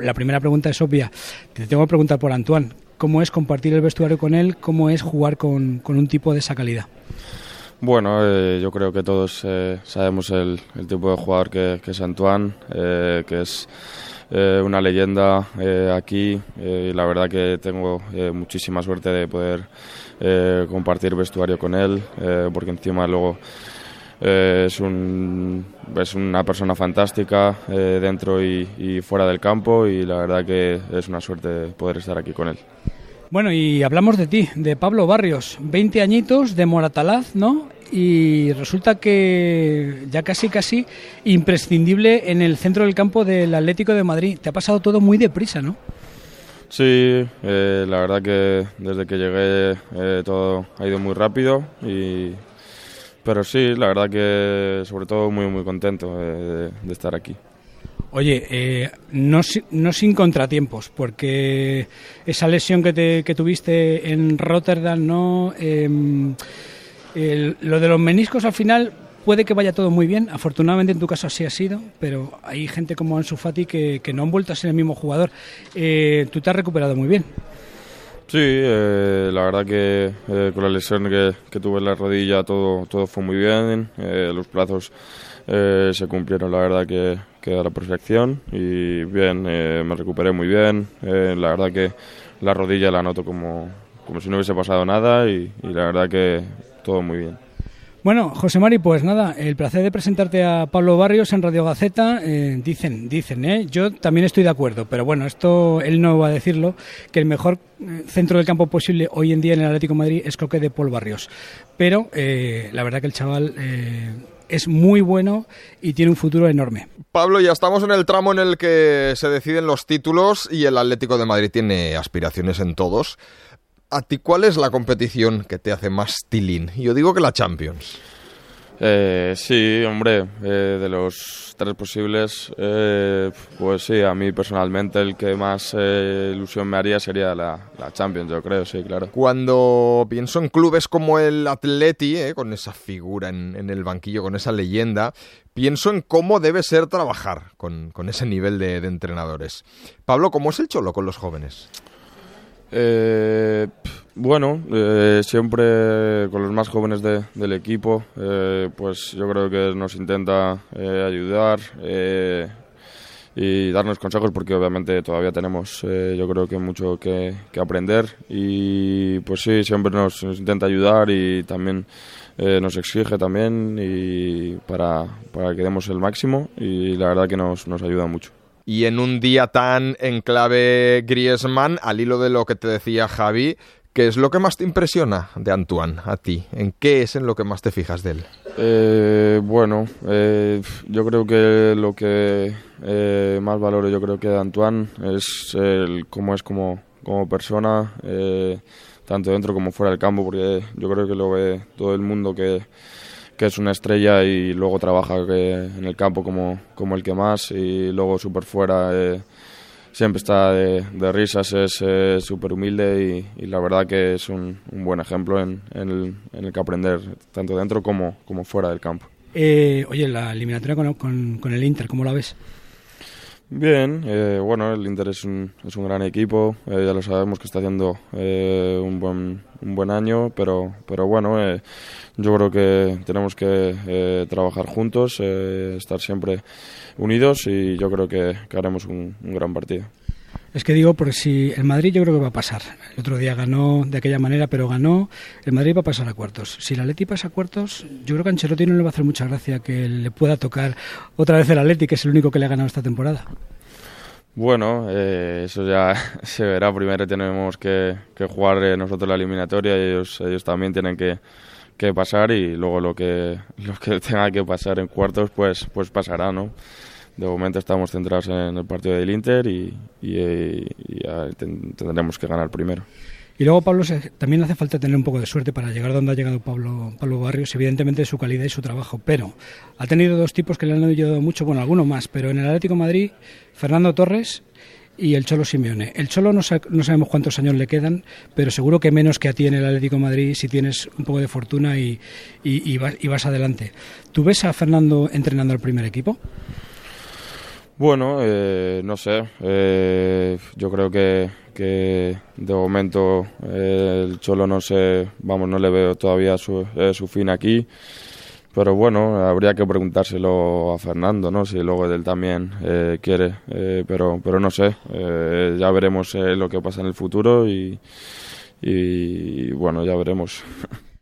La primera pregunta es obvia. Te tengo que preguntar por Antoine. ¿Cómo es compartir el vestuario con él? ¿Cómo es jugar con, un tipo de esa calidad? Bueno, eh, yo creo que todos eh, sabemos el, tipo de jugador que, es Antoine, eh, que es una leyenda aquí y la verdad que tengo muchísima suerte de poder compartir vestuario con él, porque encima luego eh, es, un, es una persona fantástica eh, dentro y, fuera del campo y la verdad que es una suerte poder estar aquí con él. Bueno, y hablamos de ti, de Pablo Barrios, 20 añitos de Moratalaz, ¿no? Y resulta que ya casi, casi imprescindible en el centro del campo del Atlético de Madrid. Te ha pasado todo muy deprisa, ¿no? Sí, eh, la verdad que desde que llegué todo ha ido muy rápido y pero sí, la verdad que sobre todo muy, muy contento de, estar aquí. Oye, eh, no, no, sin contratiempos, porque esa lesión que, te, que tuviste en Rotterdam, no, em, lo de los meniscos al final puede que vaya todo muy bien. Afortunadamente en tu caso así ha sido, pero hay gente como Ansu Fati que, que no han vuelto a ser el mismo jugador. Eh, tú te has recuperado muy bien. Sí, eh, la verdad que eh, con la lesión que, tuve en la rodilla todo, todo fue muy bien, eh, los plazos se cumplieron la verdad que, que, a la perfección y bien, me recuperé muy bien, la verdad que la rodilla la noto como, como si no hubiese pasado nada y la verdad que todo muy bien. Bueno, José Mari, pues nada, el placer de presentarte a Pablo Barrios en Radio Gaceta. Eh, dicen, dicen, ¿eh? Yo también estoy de acuerdo, pero bueno, esto él no va a decirlo, que el mejor eh, centro del campo posible hoy en día en el Atlético Madrid es Coque de Paul Barrios. Pero eh, la verdad que el chaval es muy bueno y tiene un futuro enorme. Pablo, ya estamos en el tramo en el que se deciden los títulos y el Atlético de Madrid tiene aspiraciones en todos. ¿A ti cuál es la competición que te hace más tilín? Yo digo que la Champions. Eh, sí, hombre, eh, de los tres posibles, eh, pues sí, a mí personalmente el que más ilusión me haría sería la, Champions, yo creo, sí, claro. Cuando pienso en clubes como el Atleti, con esa figura en, el banquillo, con esa leyenda, pienso en cómo debe ser trabajar con, ese nivel de, de entrenadores. Pablo, ¿cómo es el cholo con los jóvenes? Eh, bueno, eh, siempre con los más jóvenes del equipo, eh, pues yo creo que nos intenta eh, ayudar y darnos consejos porque obviamente todavía tenemos yo creo que mucho que, aprender y pues sí, siempre nos, intenta ayudar y también nos exige también y para, para que demos el máximo y la verdad que nos, nos ayuda mucho. Y en un día tan en clave Griezmann, al hilo de lo que te decía Javi, ¿qué es lo que más te impresiona de Antoine a ti? ¿En qué es en lo que más te fijas de él? Eh, bueno, eh, yo creo que lo que eh, más valoro yo creo que de Antoine es el, cómo es como, como persona, tanto dentro como fuera del campo, porque yo creo que lo ve todo el mundo que que es una estrella y luego trabaja en el campo como, como el que más y luego súper fuera eh, siempre está de, risas, es súper humilde y, la verdad que es un, buen ejemplo en, el, en, el, que aprender tanto dentro como, como fuera del campo. Eh, oye, la eliminatoria con el Inter, ¿cómo la ves? Bien, eh, bueno, el Inter es un, es un gran equipo, eh, ya lo sabemos que está haciendo eh, un, buen, un buen año, pero, pero bueno, yo creo que tenemos que trabajar juntos, estar siempre unidos y yo creo que, haremos un gran partido. Es que digo, porque si el Madrid yo creo que va a pasar. El otro día ganó de aquella manera, pero ganó. El Madrid va a pasar a cuartos. Si el Atleti pasa a cuartos, yo creo que a Ancelotti no le va a hacer mucha gracia que le pueda tocar otra vez el Atleti, que es el único que le ha ganado esta temporada. Bueno, eh, eso ya se verá. Primero tenemos que, jugar eh, nosotros la eliminatoria y ellos, ellos también tienen que, pasar y luego lo que, lo que tenga que pasar en cuartos, pues, pues pasará, ¿no? De momento estamos centrados en el partido del Inter y, tendremos que ganar primero. Y luego, Pablo, también hace falta tener un poco de suerte para llegar donde ha llegado Pablo, Pablo Barrios, evidentemente su calidad y su trabajo, pero ha tenido dos tipos que le han ayudado mucho, bueno, algunos más, pero en el Atlético Madrid, Fernando Torres y el Cholo Simeone. El Cholo no, sabemos cuántos años le quedan, pero seguro que menos que a ti en el Atlético Madrid si tienes un poco de fortuna y, y vas adelante. ¿Tú ves a Fernando entrenando al primer equipo? Bueno, eh, no sé. Eh, yo creo que, que de momento eh, el Cholo no sé, vamos, no le veo todavía su, su fin aquí. Pero bueno, habría que preguntárselo a Fernando, ¿no? Si luego él también quiere. pero, pero no sé. ya veremos lo que pasa en el futuro y bueno, ya veremos.